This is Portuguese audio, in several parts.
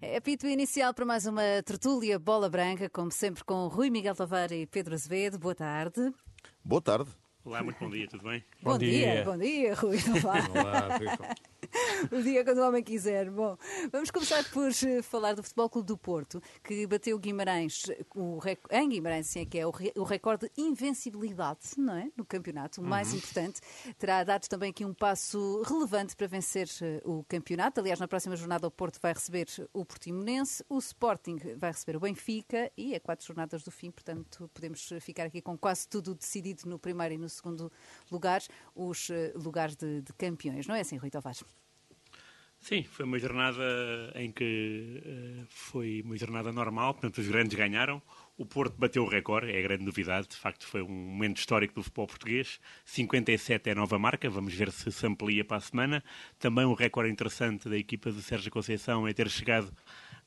É apito inicial para mais uma tertúlia Bola Branca, como sempre com Rui Miguel Tavares e Pedro Azevedo. Boa tarde. Boa tarde. Olá, muito bom dia, tudo bem? Bom, bom dia. dia. Bom dia, Rui. Olá, o dia quando o homem quiser. Bom, vamos começar por eh, falar do Futebol Clube do Porto, que bateu Guimarães, o, em Guimarães, sim, é que é o, recorde de invencibilidade, não é? No campeonato, o mais uhum. importante. Terá dado também aqui um passo relevante para vencer eh, o campeonato. Aliás, na próxima jornada o Porto vai receber o Portimonense, o Sporting vai receber o Benfica e é quatro jornadas do fim, portanto podemos ficar aqui com quase tudo decidido no primeiro e no segundo lugar, os eh, lugares de, de campeões. Não é assim, Rui Tavares? Sim, foi uma jornada em que uh, foi uma jornada normal, portanto os grandes ganharam. O Porto bateu o recorde, é a grande novidade, de facto foi um momento histórico do futebol português. 57 é a nova marca, vamos ver se se amplia para a semana. Também um recorde interessante da equipa de Sérgio Conceição é ter chegado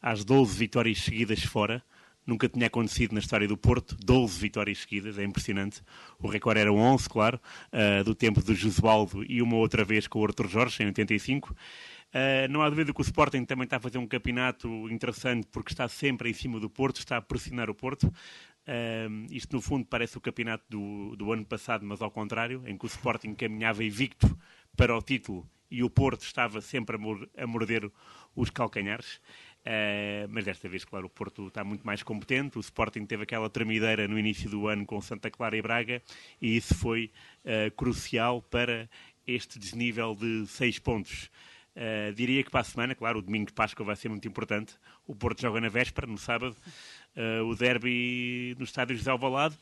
às 12 vitórias seguidas fora. Nunca tinha acontecido na história do Porto, 12 vitórias seguidas, é impressionante. O recorde era 11, claro, uh, do tempo do Josualdo e uma outra vez com o Arthur Jorge, em 85. Uh, não há dúvida que o Sporting também está a fazer um campeonato interessante porque está sempre em cima do Porto, está a pressionar o Porto. Uh, isto, no fundo, parece o campeonato do, do ano passado, mas ao contrário, em que o Sporting caminhava invicto para o título e o Porto estava sempre a, morder os calcanhares. Uh, mas desta vez, claro, o Porto está muito mais competente. O Sporting teve aquela tremideira no início do ano com Santa Clara e Braga e isso foi uh, crucial para este desnível de seis pontos. Uh, diria que para a semana, claro, o domingo de Páscoa vai ser muito importante. O Porto joga na véspera, no sábado, uh, o derby no estádio José Alvalade.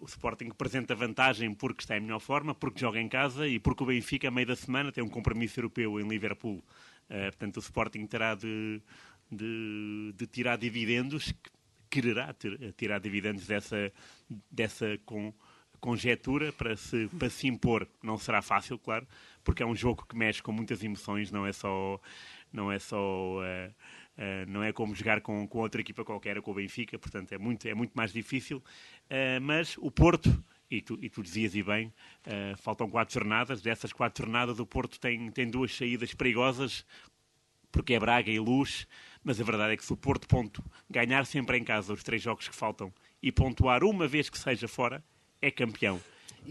O Sporting apresenta vantagem porque está em melhor forma, porque joga em casa e porque o Benfica, a meio da semana, tem um compromisso europeu em Liverpool. portanto, o Sporting terá de, de, de tirar dividendos, quererá ter, tirar dividendos dessa, dessa com, conjetura para se, para se impor. Não será fácil, claro, porque é um jogo que mexe com muitas emoções, não é só. Não é só. Uh, uh, não é como jogar com, com outra equipa qualquer, com o Benfica, portanto é muito, é muito mais difícil. Uh, mas o Porto, e tu, e tu dizias e bem, uh, faltam quatro jornadas. Dessas quatro jornadas, o Porto tem, tem duas saídas perigosas, porque é Braga e Luz. Mas a verdade é que se o Porto ponto ganhar sempre em casa os três jogos que faltam e pontuar uma vez que seja fora, é campeão.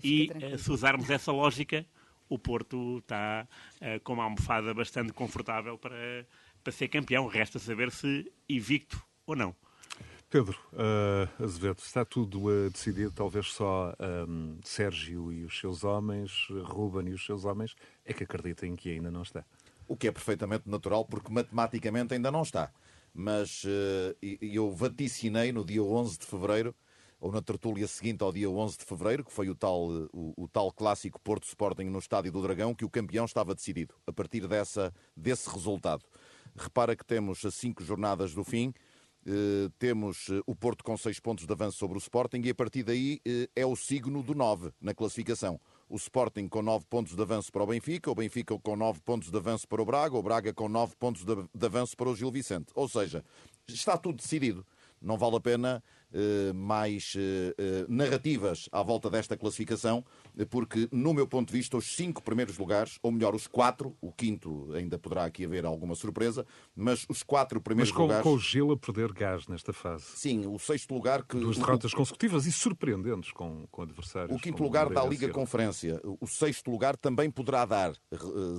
E, e se usarmos essa lógica, o Porto está uh, com uma almofada bastante confortável para, para ser campeão. Resta saber se invicto ou não. Pedro uh, Azevedo, está tudo uh, decidido, talvez só um, Sérgio e os seus homens, Ruben e os seus homens, é que acreditem que ainda não está. O que é perfeitamente natural, porque matematicamente ainda não está. Mas uh, eu vaticinei no dia 11 de fevereiro ou na tertúlia seguinte ao dia 11 de fevereiro, que foi o tal, o, o, tal clássico Porto Sporting no Estádio do Dragão, que o campeão estava decidido a partir dessa, desse resultado. Repara que temos cinco jornadas do fim, eh, temos eh, o Porto com seis pontos de avanço sobre o Sporting e a partir daí eh, é o signo do 9 na classificação. O Sporting com nove pontos de avanço para o Benfica, o Benfica com nove pontos de avanço para o Braga, o Braga com nove pontos de, de avanço para o Gil Vicente. Ou seja, está tudo decidido não vale a pena mais uh, narrativas à volta desta classificação, porque, no meu ponto de vista, os cinco primeiros lugares, ou melhor, os quatro, o quinto ainda poderá aqui haver alguma surpresa, mas os quatro primeiros mas com, lugares. com o Gil a perder gás nesta fase. Sim, o sexto lugar que. Duas derrotas o... consecutivas e surpreendentes com, com adversários. O quinto lugar da Liga Conferência. O sexto lugar também poderá dar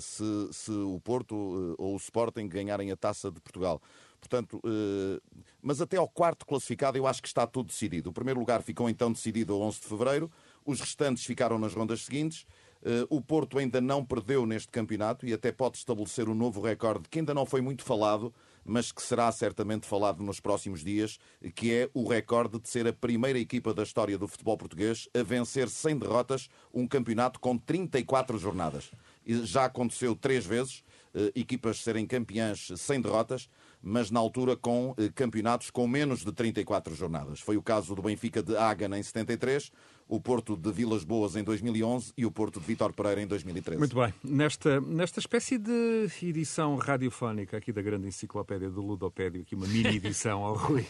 se, se o Porto ou o Sporting ganharem a taça de Portugal. Portanto, eh, mas até ao quarto classificado eu acho que está tudo decidido. O primeiro lugar ficou então decidido a 11 de fevereiro, os restantes ficaram nas rondas seguintes. Eh, o Porto ainda não perdeu neste campeonato e até pode estabelecer um novo recorde que ainda não foi muito falado, mas que será certamente falado nos próximos dias, que é o recorde de ser a primeira equipa da história do futebol português a vencer sem derrotas um campeonato com 34 jornadas. Já aconteceu três vezes, eh, equipas serem campeãs sem derrotas mas na altura com eh, campeonatos com menos de 34 jornadas. Foi o caso do Benfica de Hagen em 73, o Porto de Vilas Boas em 2011 e o Porto de Vitor Pereira em 2013. Muito bem. Nesta, nesta espécie de edição radiofónica aqui da grande enciclopédia do Ludopédio, aqui uma mini edição ao Rui,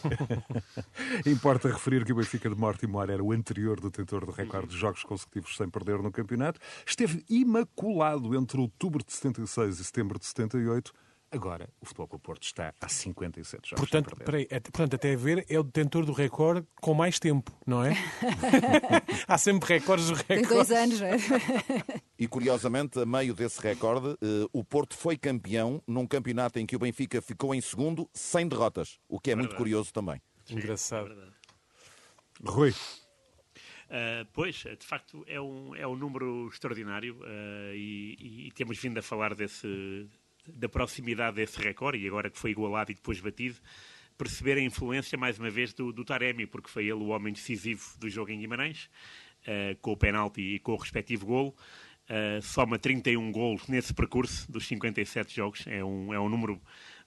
importa referir que o Benfica de Mortimor era o anterior detentor do recorde de jogos consecutivos sem perder no campeonato. Esteve imaculado entre outubro de 76 e setembro de 78 Agora, o Futebol Clube Porto está há 57 jogos. Portanto, sem perder. peraí, é- portanto, até a ver, é o detentor do recorde com mais tempo, não é? Há sempre recordes do Tem recorde. dois anos, não é? E curiosamente, a meio desse recorde, eh, o Porto foi campeão num campeonato em que o Benfica ficou em segundo, sem derrotas, o que é muito Verdade. curioso também. Engraçado. É verdade. Rui, Uh, pois, de facto, é um, é um número extraordinário uh, e, e temos vindo a falar desse, da proximidade desse recorde e agora que foi igualado e depois batido, perceber a influência, mais uma vez, do, do Taremi, porque foi ele o homem decisivo do jogo em Guimarães, uh, com o penalti e com o respectivo golo. Uh, soma 31 golos nesse percurso dos 57 jogos. É um, é um número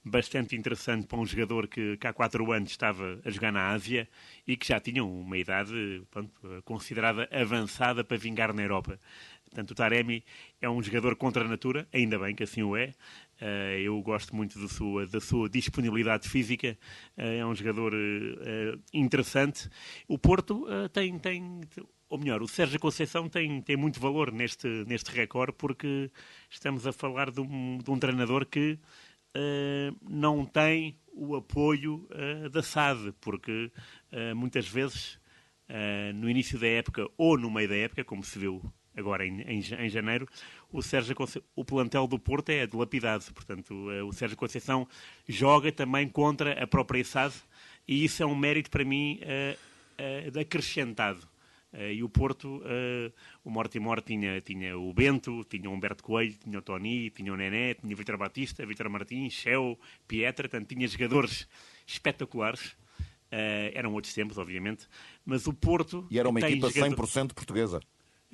bastante interessante para um jogador que, que há quatro anos estava a jogar na Ásia e que já tinha uma idade pronto, considerada avançada para vingar na Europa. Portanto, o Taremi é um jogador contra a natura, ainda bem que assim o é. Uh, eu gosto muito da sua, da sua disponibilidade física, uh, é um jogador uh, interessante. O Porto tem, tem, ou melhor, o Sérgio Conceição tem, tem muito valor neste, neste recorde, porque estamos a falar de um, de um treinador que Uh, não tem o apoio uh, da SAD, porque uh, muitas vezes no início da época ou no meio da época, como se viu agora em, em, em janeiro, o, Sérgio Conce... o plantel do Porto é dilapidado. Portanto, o Sérgio Conceição joga também contra a própria SAD e isso é um mérito para mim acrescentado. Uh, e o Porto, uh, o Mortimor tinha, tinha o Bento, tinha o Humberto Coelho, tinha o Tony, tinha o Nené, tinha o Vitor Batista, Vitor Martins, Shell, Pietra, portanto, tinha jogadores espetaculares. Uh, eram outros tempos, obviamente, mas o Porto. E era uma equipa jogador... 100% portuguesa.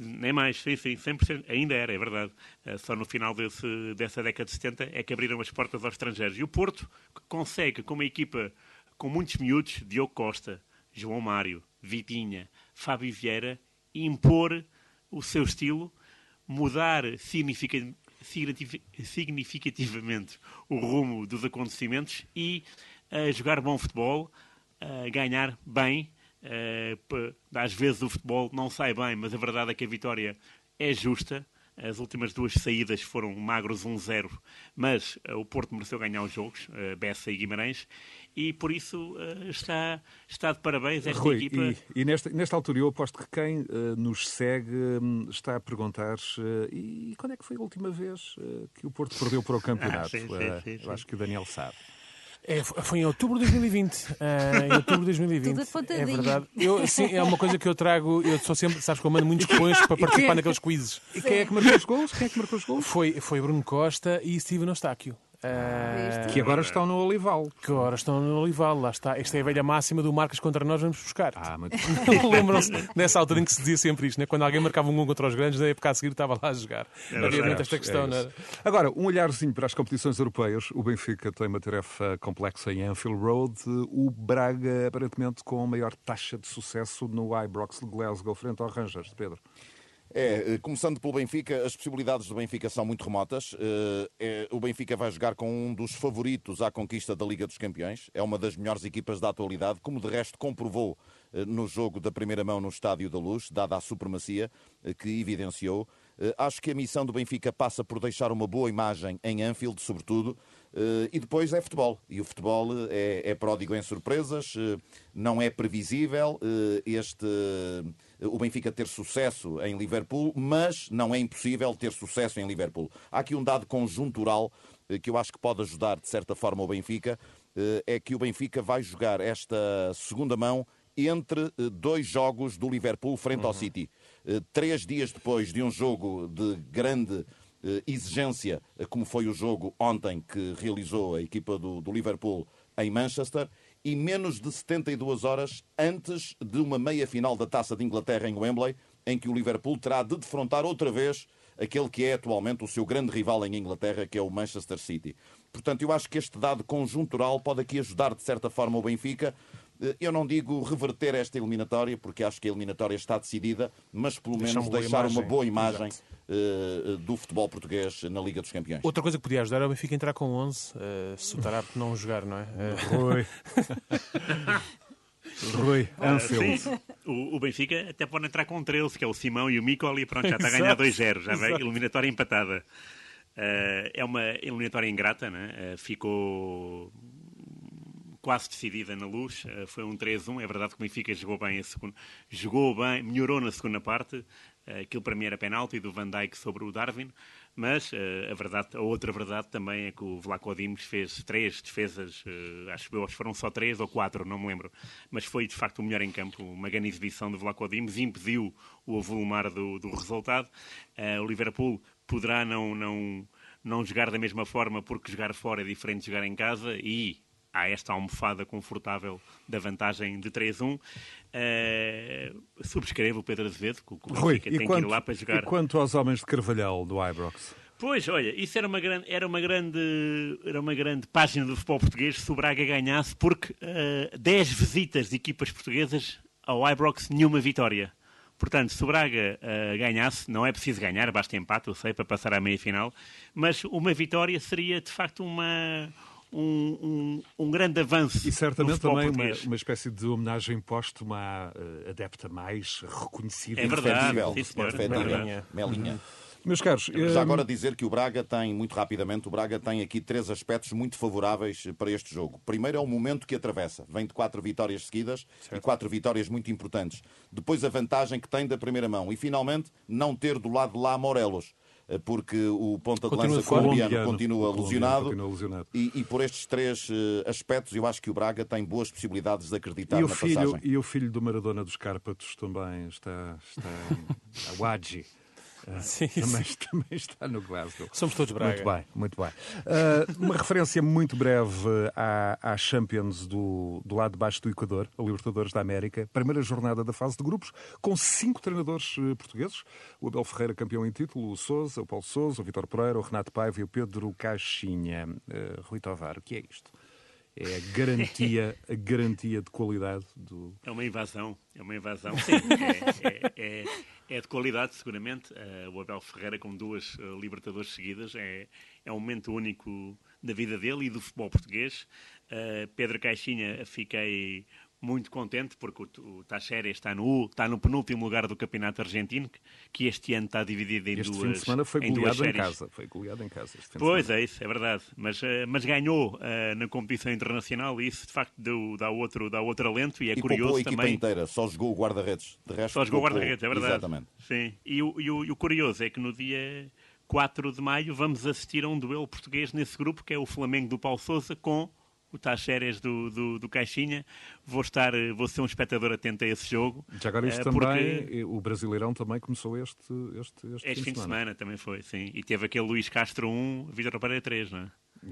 Nem mais, sim, sim, 100%. Ainda era, é verdade. só no final desse, dessa década de 70 é que abriram as portas aos estrangeiros. E o Porto consegue, com uma equipa com muitos miúdos, Diogo Costa, João Mário, Vitinha, Fábio Vieira, impor o seu estilo, mudar significa- signifi- significativamente o rumo dos acontecimentos e eh, jogar bom futebol, eh, ganhar bem. Eh, às vezes o futebol não sai bem, mas a verdade é que a vitória é justa. As últimas duas saídas foram magros 1-0, mas eh, o Porto mereceu ganhar os jogos, eh, Bessa e Guimarães, e por isso está, está de parabéns esta Rui, equipa. e, e nesta, nesta altura eu aposto que quem eh, nos segue hum, está a perguntar eh, e quando é que foi a última vez eh, que o Porto perdeu para o campeonato? sim, sim, Eh, sim, eu sim. acho que o Daniel sabe. É, foi em outubro de 2020. Ah, em outubro de 2020. Tudo é verdade. Eu, sim, é uma coisa que eu trago. Eu sou sempre, sabes que eu mando muitos cupons para participar naqueles quizzes. E quem é que marcou os gols? Quem é que marcou os gols? Foi, foi Bruno Costa e Steven Eustáquio. Ah? Que agora estão no Olival. que agora estão no Olival, lá está. Esta é a velha máxima do Marcas contra nós, vamos buscar. Ah, muito Lembram-se nessa altura em que se dizia sempre isto, né? quando alguém marcava um gol contra os grandes, na época a seguir estava lá a jogar. Havia muito esta questão, É isso. era? Agora, um olharzinho para as competições europeias. O Benfica tem uma tarefa complexa em Anfield Road. O Braga, aparentemente, com a maior taxa de sucesso no Ibrox de Glasgow, frente ao Rangers, Pedro. É, eh, começando pelo Benfica, as possibilidades do Benfica são muito remotas. É, o Benfica vai jogar com um dos favoritos à conquista da Liga dos Campeões. É uma das melhores equipas da atualidade, como de resto comprovou no jogo da primeira mão no Estádio da Luz, dada a supremacia eh, que evidenciou. Eh, Acho que a missão do Benfica passa por deixar uma boa imagem em Anfield, sobretudo, eh, e depois é futebol. E o futebol eh, é, é pródigo em surpresas, eh, não é previsível eh, este, eh, o Benfica ter sucesso em Liverpool, mas não é impossível ter sucesso em Liverpool. Há aqui um dado conjuntural eh, que eu acho que pode ajudar, de certa forma, o Benfica, eh, é que o Benfica vai jogar esta segunda mão entre eh, dois jogos do Liverpool frente ao City. Eh, Três dias depois de um jogo de grande eh, exigência, como foi o jogo ontem que realizou a equipa do, do Liverpool em Manchester, e menos de 72 horas antes de uma meia-final da Taça de Inglaterra em Wembley, em que o Liverpool terá de defrontar outra vez aquele que é atualmente o seu grande rival em Inglaterra, que é o Manchester City. Portanto, eu acho que este dado conjuntural pode aqui ajudar, de certa forma, o Benfica. Eh, Eu não digo reverter esta eliminatória, porque acho que a eliminatória está decidida, mas pelo menos uma deixar uma imagem. boa imagem eh, do futebol português na Liga dos Campeões. Outra coisa que podia ajudar é o Benfica entrar com 11, uh, se o Tarap não jogar, não é? Eh, Rui. Rui, Anfield. sim. O, o Benfica até pode entrar com 13, que é o Simão e o Micol, e pronto, já está a ganhar 2-0, já vai Exato. eliminatória empatada. Uh, é uma eliminatória ingrata, né? uh, ficou quase decidida na luz. Uh, foi um 3-1. É verdade que o Benfica jogou bem a segunda, jogou bem, melhorou na segunda parte. aquilo para mim era penalti do Van Dijk sobre o Darwin. Mas a, verdade, a outra verdade também é que o Vlaco Dimos fez três defesas, acho que foram só três ou quatro, não me lembro. Mas foi de facto o melhor em campo, uma grande exibição do Vlaco Dimos, impediu o avolumar do, do resultado. o Liverpool poderá não, não, não jogar da mesma forma porque jogar fora é diferente de jogar em casa e há esta almofada confortável da vantagem de 3-1. Uh, eh, subscrevo o Pedro Azevedo, que o Rui, tem quanto, que ir lá para jogar. E quanto aos homens de Carvalhal do Ibrox? Pois, olha, isso era uma grande, era uma grande, era uma grande página do futebol português se o Braga ganhasse, porque uh, 10 visitas de equipas portuguesas ao Ibrox, nenhuma vitória. Portanto, se o Braga uh, ganhasse, não é preciso ganhar, basta empate, eu sei, para passar à meia-final, mas uma vitória seria, de facto, uma, um, um, um, grande avanço. E certamente também uma, uma, espécie de homenagem póstuma à uh, adepta mais reconhecida. É verdade, sim, Melinha. Melinha. Meus caros, já eh, agora dizer que o Braga tem, muito rapidamente, o Braga tem aqui três aspectos muito favoráveis para este jogo. Primeiro é o momento que atravessa. Vem de quatro vitórias seguidas certo. e quatro vitórias muito importantes. Depois a vantagem que tem da primeira mão. E finalmente não ter do lado de lá Morelos eh, porque o ponta de lança colombiano continua lesionado, E, e, por estes três uh, aspectos eu acho que o Braga tem boas possibilidades de acreditar e na filho, passagem. E o filho do Maradona dos Cárpatos também está, está a Wadji. Ah, sim, também, sim. também, está no Glasgow. Somos todos Braga. Muito bem, muito bem. Uh, uma referência muito breve à, à Champions do, do lado de baixo do Equador, a Libertadores da América. Primeira jornada da fase de grupos, com cinco treinadores uh, portugueses. O Abel Ferreira, campeão em título, o Souza, o Paulo Souza, o Vitor Pereira, o Renato Paiva e o Pedro Caixinha. Uh, Rui Tovar, o que é isto? É a garantia, a garantia de qualidade do. É uma invasão, é uma invasão. Sim, é, é, é, é de qualidade, seguramente. Uh, o Abel Ferreira, com duas uh, Libertadores seguidas, é, é um momento único da vida dele e do futebol português. Uh, Pedro Caixinha, fiquei muito contente porque o, o está no, está no penúltimo lugar do campeonato argentino, que este ano está dividido em este duas fim de semana foi goleado em, casa. Foi goleado em casa. pois é, isso, é verdade. Mas, uh, mas ganhou uh, na competição internacional e isso de facto deu, dá, outro, dá outro alento e é e curioso a equipa também. inteira, só jogou o guarda-redes. De resto, só jogou o guarda-redes, é verdade. Exatamente. Sim. E o, e, o, e o curioso é que no dia 4 de maio vamos assistir a um duelo português nesse grupo, que é o Flamengo do Paulo Souza com o Tacheres do, do, do, Caixinha. Vou estar, vou ser um espectador atento a esse jogo. Já agora isto uh, também, o Brasileirão também começou este, este, este, este fim, de, semana. semana. também foi, sim. E teve aquele Luís Castro 1, Vitor Pereira 3, não é?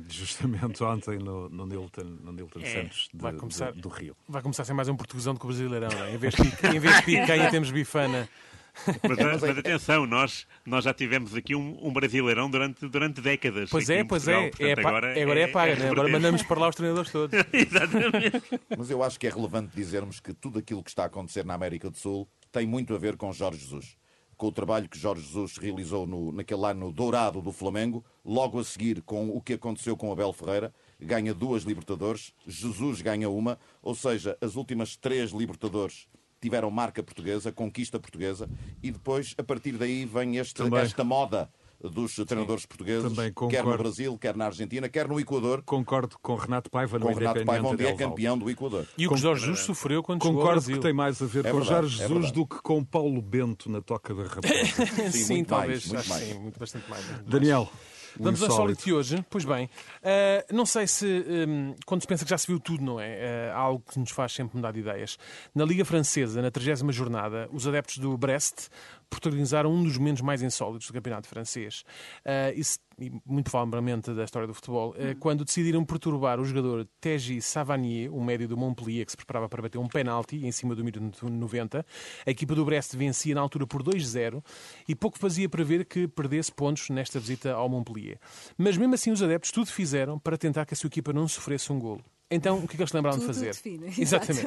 Justamente ontem no, no Nilton, no Nilton é, Santos de, vai começar, de, do Rio. Vai começar a ser mais um portuguesão do que o Brasileirão, não é? Em vez de, em vez de picanha temos bifana. Mas, mas, atenção, nós, nós já tivemos aqui um, um brasileirão durante, durante décadas. Pois é, pois Portugal. é. Portanto, é agora, agora é, é paga, né? agora mandamos para lá os treinadores todos. Exatamente. Mas eu acho que é relevante dizermos que tudo aquilo que está a acontecer na América do Sul tem muito a ver com Jorge Jesus. Com o trabalho que Jorge Jesus realizou no, naquele ano dourado do Flamengo, logo a seguir com o que aconteceu com Abel Ferreira, ganha duas Libertadores, Jesus ganha uma, ou seja, as últimas três Libertadores tiveram marca portuguesa, conquista portuguesa, e depois, a partir daí, vem este, esta moda dos treinadores portugueses, quer no Brasil, quer na Argentina, quer no Equador. Concordo com Renato Paiva no com Renato Paiva, onde é campeão do Equador. E o que Jorge Jesus sofreu quando Concordo chegou ao Brasil. que tem mais a ver é com verdade, Jorge Jesus é do que com Paulo Bento na Toca da Raposa. sim, sim talvez. Mais, muito mais. Sim, muito, bastante mais. Daniel. Vamos ao sólido de hoje. Pois bem, uh, não sei se, um, quando se pensa que já se viu tudo, não é? Uh, algo que nos faz sempre mudar de ideias. Na Liga Francesa, na 30 jornada, os adeptos do Brest protagonizaram um dos momentos mais insólitos do campeonato francês. Uh, isso, e muito provavelmente da história do futebol, uh, quando decidiram perturbar o jogador Teji Savanier, o médio do Montpellier, que se preparava para bater um penalti em cima do minuto 90. A equipa do Brest vencia na altura por 2-0 e pouco fazia para ver que perdesse pontos nesta visita ao Montpellier. Mas mesmo assim os adeptos tudo fizeram para tentar que a sua equipa não sofresse um golo. Então, o que é que eles lembraram Tudo de fazer? Define. Exatamente.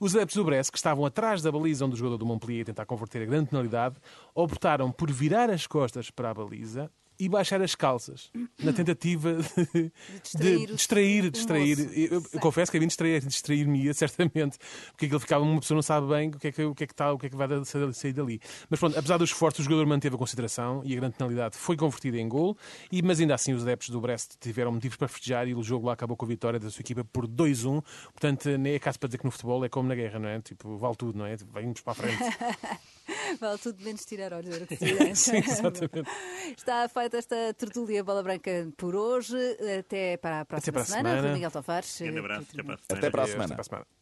Os adeptos do Brest, que estavam atrás da baliza onde o jogador do Montpellier tentar converter a grande penalidade, optaram por virar as costas para a baliza e baixar as calças, na tentativa de, distrair de distrair, distrair. Eu, eu confesso que a mim distrair, distrair-me certamente, porque aquilo ficava, uma pessoa não sabe bem o que é que, o que, é que está, o que é que vai sair dali. Mas pronto, apesar do esforço, o jogador manteve a consideração e a grande penalidade foi convertida em gol, e, mas ainda assim os adeptos do Brest tiveram motivos para festejar e o jogo lá acabou com a vitória da sua equipa por 2-1. Portanto, nem é caso para dizer que no futebol é como na guerra, não é? Tipo, vale tudo, não é? Vamos para a frente. Vale tudo menos tirar olhos, era o que se. Sim, exatamente. Está feita esta tertúlia Bola Branca por hoje. Até para a próxima para a semana. semana. Miguel Tavares. Grande abraço, até para a Até para a Adeus, semana. Até para a semana.